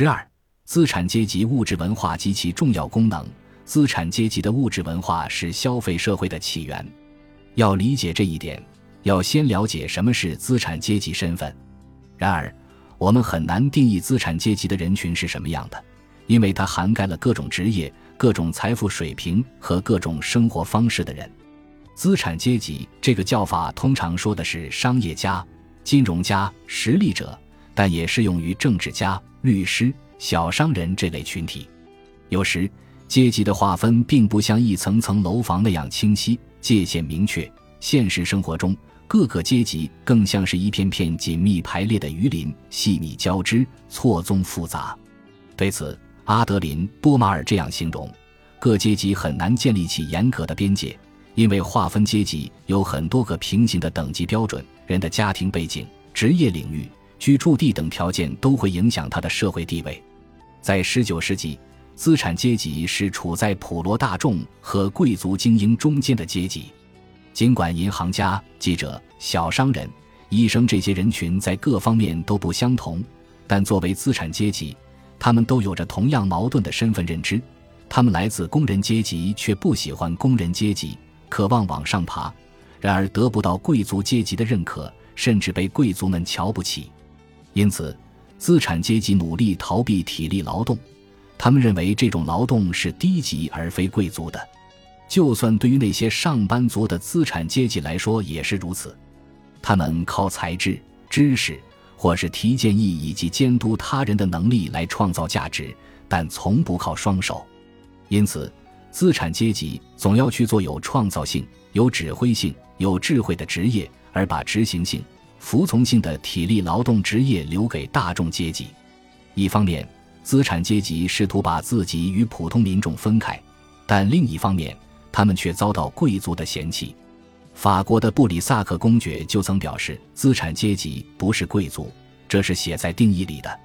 十二、资产阶级物质文化及其重要功能。资产阶级的物质文化是消费社会的起源。要理解这一点，要先了解什么是资产阶级身份。然而，我们很难定义资产阶级的人群是什么样的，因为它涵盖了各种职业、各种财富水平和各种生活方式的人。资产阶级这个叫法通常说的是商业家、金融家、实力者，但也适用于政治家、律师、小商人这类群体。有时，阶级的划分并不像一层层楼房那样清晰、界限明确。现实生活中，各个阶级更像是一片片紧密排列的鱼鳞，细密交织，错综复杂。对此，阿德林·波马尔这样形容：各阶级很难建立起严格的边界，因为划分阶级有很多个平行的等级标准。人的家庭背景、职业领域、居住地等条件都会影响他的社会地位。在19世纪。资产阶级是处在普罗大众和贵族精英中间的阶级，尽管银行家、记者、小商人、医生这些人群在各方面都不相同，但作为资产阶级，他们都有着同样矛盾的身份认知。他们来自工人阶级，却不喜欢工人阶级，渴望往上爬，然而得不到贵族阶级的认可，甚至被贵族们瞧不起。因此，资产阶级努力逃避体力劳动。他们认为这种劳动是低级而非贵族的，就算对于那些上班族的资产阶级来说也是如此。他们靠才智、知识，或是提建议以及监督他人的能力来创造价值，但从不靠双手。因此，资产阶级总要去做有创造性、有指挥性、有智慧的职业，而把执行性、服从性的体力劳动职业留给大众阶级。一方面，资产阶级试图把自己与普通民众分开，但另一方面，他们却遭到贵族的嫌弃。法国的布里萨克公爵就曾表示：“资产阶级不是贵族，这是写在定义里的。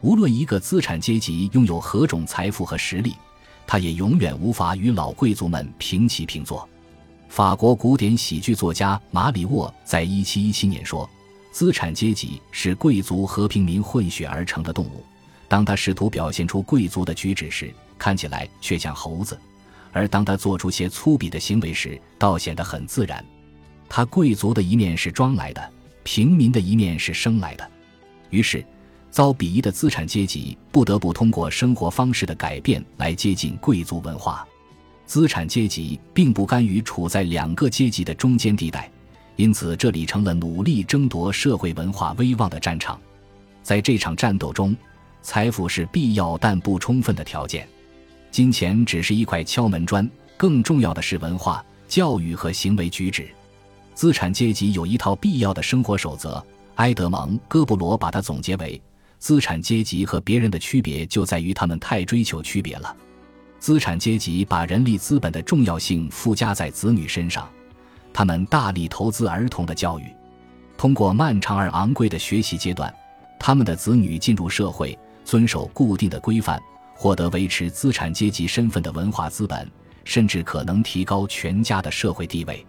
无论一个资产阶级拥有何种财富和实力，他也永远无法与老贵族们平起平坐。”法国古典喜剧作家马里沃在一七一七年说：“资产阶级是贵族和平民混血而成的动物。”当他试图表现出贵族的举止时，看起来却像猴子；而当他做出些粗鄙的行为时，倒显得很自然。他贵族的一面是装来的，平民的一面是生来的。于是，遭鄙夷的资产阶级不得不通过生活方式的改变来接近贵族文化。资产阶级并不甘于处在两个阶级的中间地带，因此这里成了努力争夺社会文化威望的战场。在这场战斗中，财富是必要但不充分的条件，金钱只是一块敲门砖。更重要的是文化、教育和行为举止。资产阶级有一套必要的生活守则。埃德蒙·戈布罗把它总结为：资产阶级和别人的区别就在于他们太追求区别了。资产阶级把人力资本的重要性附加在子女身上，他们大力投资儿童的教育，通过漫长而昂贵的学习阶段，他们的子女进入社会。遵守固定的规范，获得维持资产阶级身份的文化资本，甚至可能提高全家的社会地位。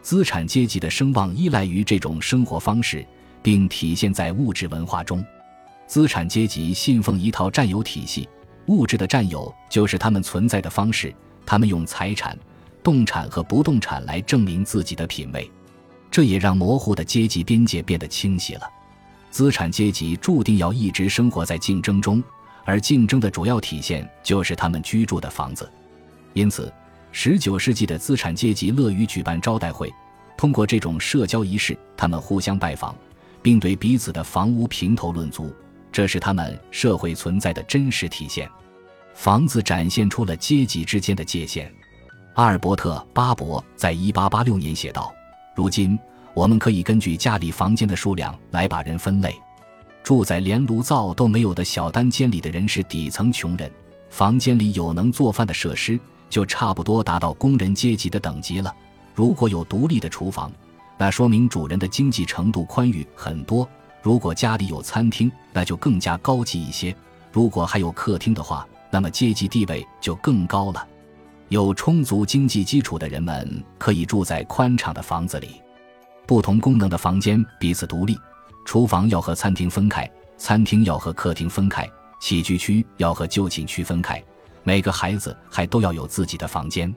资产阶级的声望依赖于这种生活方式，并体现在物质文化中。资产阶级信奉一套占有体系，物质的占有就是他们存在的方式。他们用财产、动产和不动产来证明自己的品位，这也让模糊的阶级边界变得清晰了。资产阶级注定要一直生活在竞争中，而竞争的主要体现就是他们居住的房子。因此十九世纪的资产阶级乐于举办招待会，通过这种社交仪式，他们互相拜访，并对彼此的房屋评头论足，这是他们社会存在的真实体现。房子展现出了阶级之间的界限。阿尔伯特·巴伯在1886年写道：“如今。”我们可以根据家里房间的数量来把人分类。住在连炉灶都没有的小单间里的人是底层穷人，房间里有能做饭的设施，就差不多达到工人阶级的等级了。如果有独立的厨房，那说明主人的经济程度宽裕很多。如果家里有餐厅，那就更加高级一些。如果还有客厅的话，那么阶级地位就更高了。有充足经济基础的人们可以住在宽敞的房子里。不同功能的房间彼此独立，厨房要和餐厅分开，餐厅要和客厅分开，起居区要和就寝区分开，每个孩子还都要有自己的房间。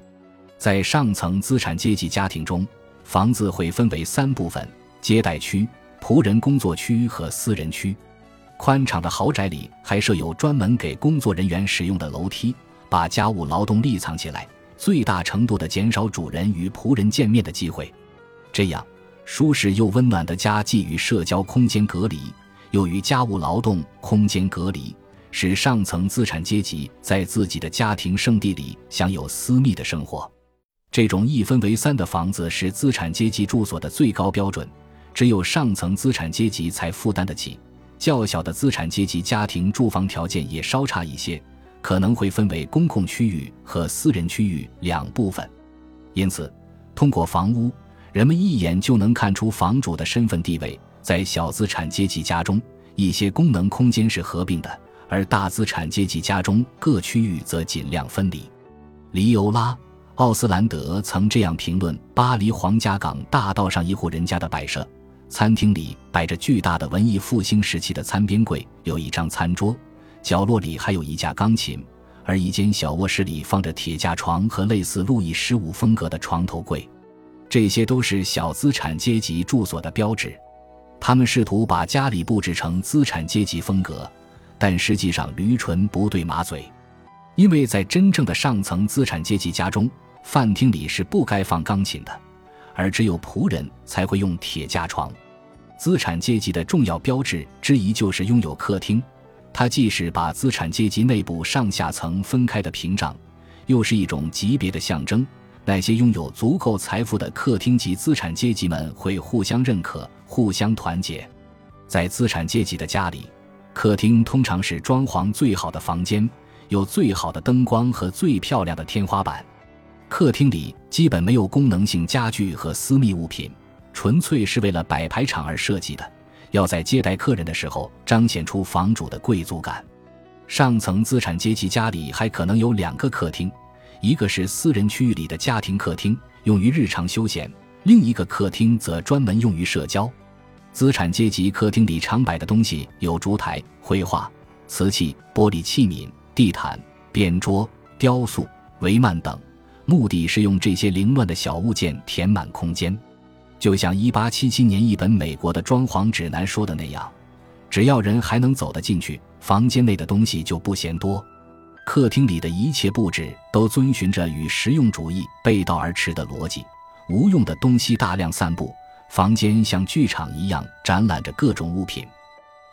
在上层资产阶级家庭中，房子会分为三部分：接待区、仆人工作区和私人区。宽敞的豪宅里还设有专门给工作人员使用的楼梯，把家务劳动力藏起来，最大程度地减少主人与仆人见面的机会。这样，舒适又温暖的家既与社交空间隔离，又与家务劳动空间隔离，使上层资产阶级在自己的家庭圣地里享有私密的生活。这种一分为三的房子是资产阶级住所的最高标准，只有上层资产阶级才负担得起。较小的资产阶级家庭住房条件也稍差一些，可能会分为公共区域和私人区域两部分。因此，通过房屋，人们一眼就能看出房主的身份地位。在小资产阶级家中，一些功能空间是合并的；而大资产阶级家中，各区域则尽量分离。黎欧拉·奥斯兰德曾这样评论巴黎皇家港大道上一户人家的摆设。餐厅里摆着巨大的文艺复兴时期的餐边柜，有一张餐桌，角落里还有一架钢琴，而一间小卧室里放着铁架床和类似路易十五风格的床头柜。这些都是小资产阶级住所的标志。他们试图把家里布置成资产阶级风格，但实际上驴唇不对马嘴，因为在真正的上层资产阶级家中，饭厅里是不该放钢琴的。而只有仆人才会用铁架床。资产阶级的重要标志之一就是拥有客厅，它既是把资产阶级内部上下层分开的屏障，又是一种级别的象征。那些拥有足够财富的客厅级资产阶级们会互相认可、互相团结。在资产阶级的家里，客厅通常是装潢最好的房间，有最好的灯光和最漂亮的天花板。客厅里基本没有功能性家具和私密物品，纯粹是为了摆排场而设计的。要在接待客人的时候彰显出房主的贵族感。上层资产阶级家里还可能有两个客厅，一个是私人区域里的家庭客厅，用于日常休闲；另一个客厅则专门用于社交。资产阶级客厅里常摆的东西有烛台、绘画、瓷器、玻璃器皿、地毯、边桌、雕塑、帷幔等。目的是用这些凌乱的小物件填满空间，就像1877年一本美国的装潢指南说的那样：只要人还能走得进去，房间内的东西就不嫌多。客厅里的一切布置都遵循着与实用主义背道而驰的逻辑，无用的东西大量散布，房间像剧场一样展览着各种物品。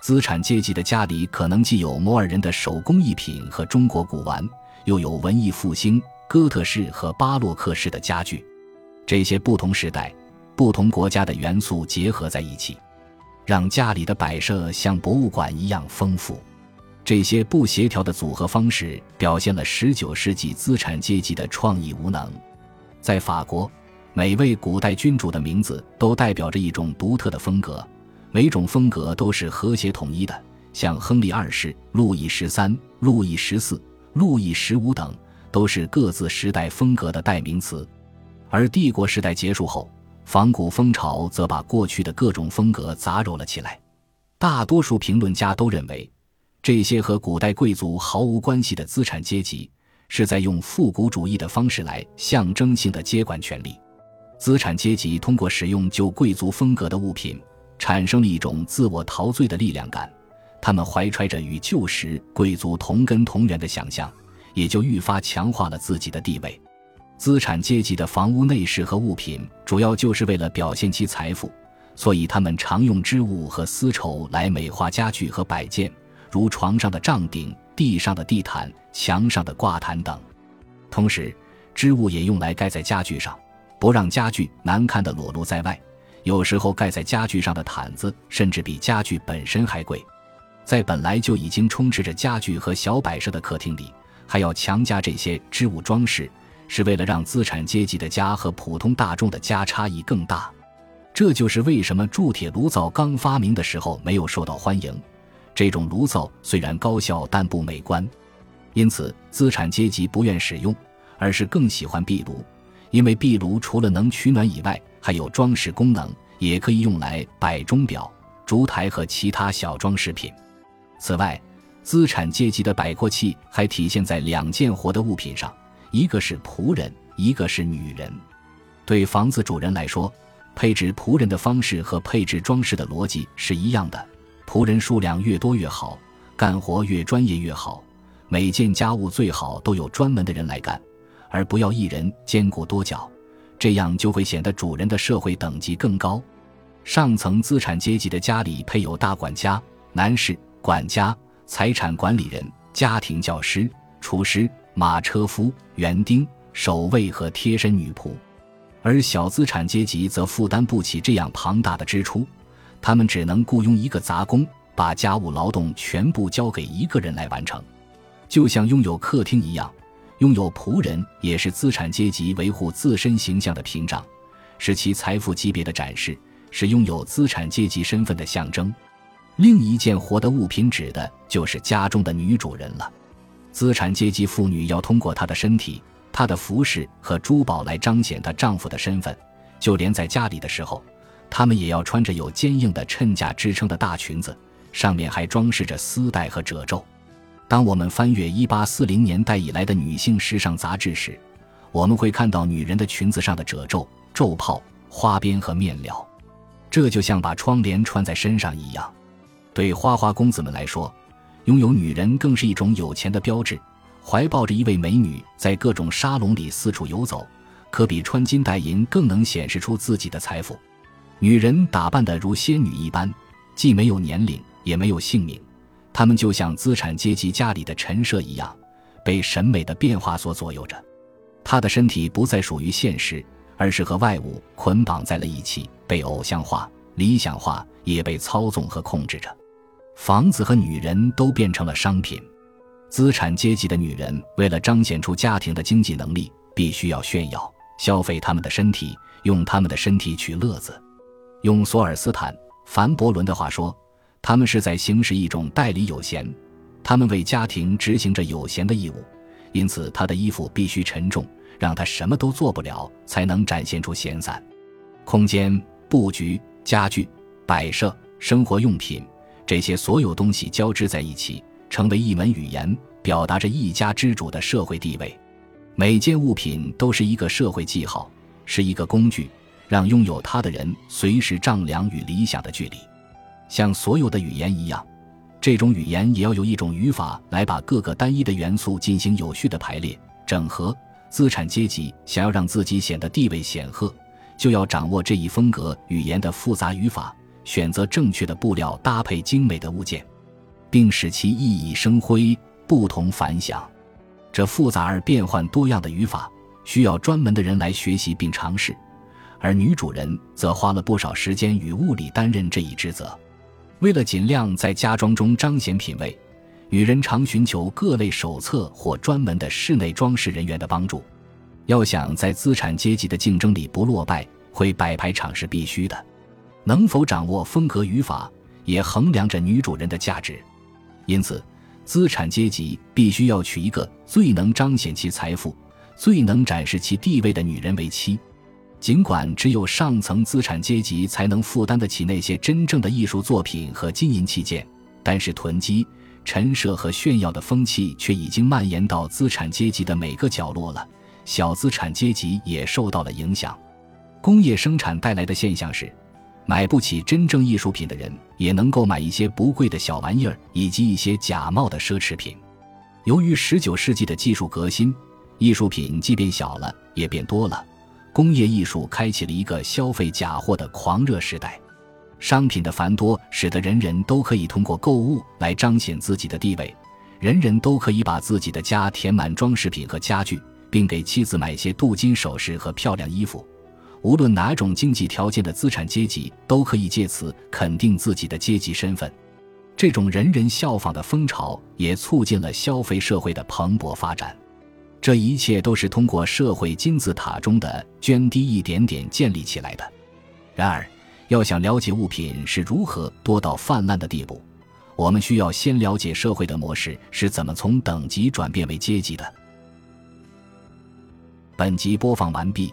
资产阶级的家里可能既有摩尔人的手工艺品和中国古玩，又有文艺复兴。哥特式和巴洛克式的家具，这些不同时代、不同国家的元素结合在一起，让家里的摆设像博物馆一样丰富。这些不协调的组合方式表现了19世纪资产阶级的创意无能。在法国，每位古代君主的名字都代表着一种独特的风格，每种风格都是和谐统一的，像亨利二世、路易十三、路易十四、路易十五等。都是各自时代风格的代名词，而帝国时代结束后，仿古风潮则把过去的各种风格杂糅了起来。大多数评论家都认为，这些和古代贵族毫无关系的资产阶级，是在用复古主义的方式来象征性的接管权力。资产阶级通过使用旧贵族风格的物品，产生了一种自我陶醉的力量感，他们怀揣着与旧时贵族同根同源的想象。也就愈发强化了自己的地位。资产阶级的房屋内饰和物品主要就是为了表现其财富，所以他们常用织物和丝绸来美化家具和摆件，如床上的帐顶、地上的地毯、墙上的挂毯等。同时，织物也用来盖在家具上，不让家具难看的裸露在外。有时候，盖在家具上的毯子甚至比家具本身还贵。在本来就已经充斥着家具和小摆设的客厅里。还要强加这些织物装饰，是为了让资产阶级的家和普通大众的家差异更大。这就是为什么铸铁炉灶刚发明的时候没有受到欢迎。这种炉灶虽然高效，但不美观，因此资产阶级不愿使用，而是更喜欢壁炉，因为壁炉除了能取暖以外，还有装饰功能，也可以用来摆钟表、烛台和其他小装饰品。此外，资产阶级的摆阔气还体现在两件活的物品上，一个是仆人，一个是女人。对房子主人来说，配置仆人的方式和配置装饰的逻辑是一样的，仆人数量越多越好，干活越专业越好，每件家务最好都有专门的人来干，而不要一人兼顾多角，这样就会显得主人的社会等级更高。上层资产阶级的家里配有大管家、男士、管家。财产管理人、家庭教师、厨师、马车夫、园丁、守卫和贴身女仆，而小资产阶级则负担不起这样庞大的支出，他们只能雇佣一个杂工，把家务劳动全部交给一个人来完成。就像拥有客厅一样，拥有仆人也是资产阶级维护自身形象的屏障，是其财富级别的展示，是拥有资产阶级身份的象征。另一件活的物品指的就是家中的女主人了。资产阶级妇女要通过她的身体、她的服饰和珠宝来彰显她丈夫的身份。就连在家里的时候，她们也要穿着有坚硬的衬架支撑的大裙子，上面还装饰着丝带和褶皱。当我们翻阅1840年代以来的女性时尚杂志时，我们会看到女人的裙子上的褶皱、皱泡、花边和面料，这就像把窗帘穿在身上一样。对花花公子们来说，拥有女人更是一种有钱的标志。怀抱着一位美女，在各种沙龙里四处游走，可比穿金戴银更能显示出自己的财富。女人打扮得如仙女一般，既没有年龄，也没有姓名。她们就像资产阶级家里的陈设一样，被审美的变化所左右着。她的身体不再属于现实，而是和外物捆绑在了一起，被偶像化、理想化，也被操纵和控制着。房子和女人都变成了商品，资产阶级的女人为了彰显出家庭的经济能力，必须要炫耀、消费他们的身体，用他们的身体取乐子。用索尔斯坦·凡伯伦的话说，他们是在行使一种代理有闲，他们为家庭执行着有闲的义务，因此他的衣服必须沉重，让他什么都做不了，才能展现出闲散。空间布局、家具、摆设、生活用品。这些所有东西交织在一起，成为一门语言，表达着一家之主的社会地位。每件物品都是一个社会记号，是一个工具，让拥有它的人随时丈量与理想的距离。像所有的语言一样，这种语言也要有一种语法来把各个单一的元素进行有序的排列、整合。资产阶级想要让自己显得地位显赫，就要掌握这一风格语言的复杂语法。选择正确的布料，搭配精美的物件，并使其熠熠生辉、不同凡响。这复杂而变幻多样的语法，需要专门的人来学习并尝试。而女主人则花了不少时间与物力担任这一职责。为了尽量在家装中彰显品味，女人常寻求各类手册或专门的室内装饰人员的帮助。要想在资产阶级的竞争里不落败，会摆排场是必须的。能否掌握风格语法，也衡量着女主人的价值。因此，资产阶级必须要娶一个最能彰显其财富、最能展示其地位的女人为妻。尽管只有上层资产阶级才能负担得起那些真正的艺术作品和金银器件，但是囤积、陈设和炫耀的风气却已经蔓延到资产阶级的每个角落了。小资产阶级也受到了影响。工业生产带来的现象是。买不起真正艺术品的人，也能够买一些不贵的小玩意儿，以及一些假冒的奢侈品。由于十九世纪的技术革新，艺术品既变小了，也变多了。工业艺术开启了一个消费假货的狂热时代。商品的繁多，使得人人都可以通过购物来彰显自己的地位，人人都可以把自己的家填满装饰品和家具，并给妻子买些镀金首饰和漂亮衣服。无论哪种经济条件的资产阶级都可以借此肯定自己的阶级身份，这种人人效仿的风潮也促进了消费社会的蓬勃发展。这一切都是通过社会金字塔中的涓滴一点点建立起来的。然而，要想了解物品是如何多到泛滥的地步，我们需要先了解社会的模式是怎么从等级转变为阶级的。本集播放完毕。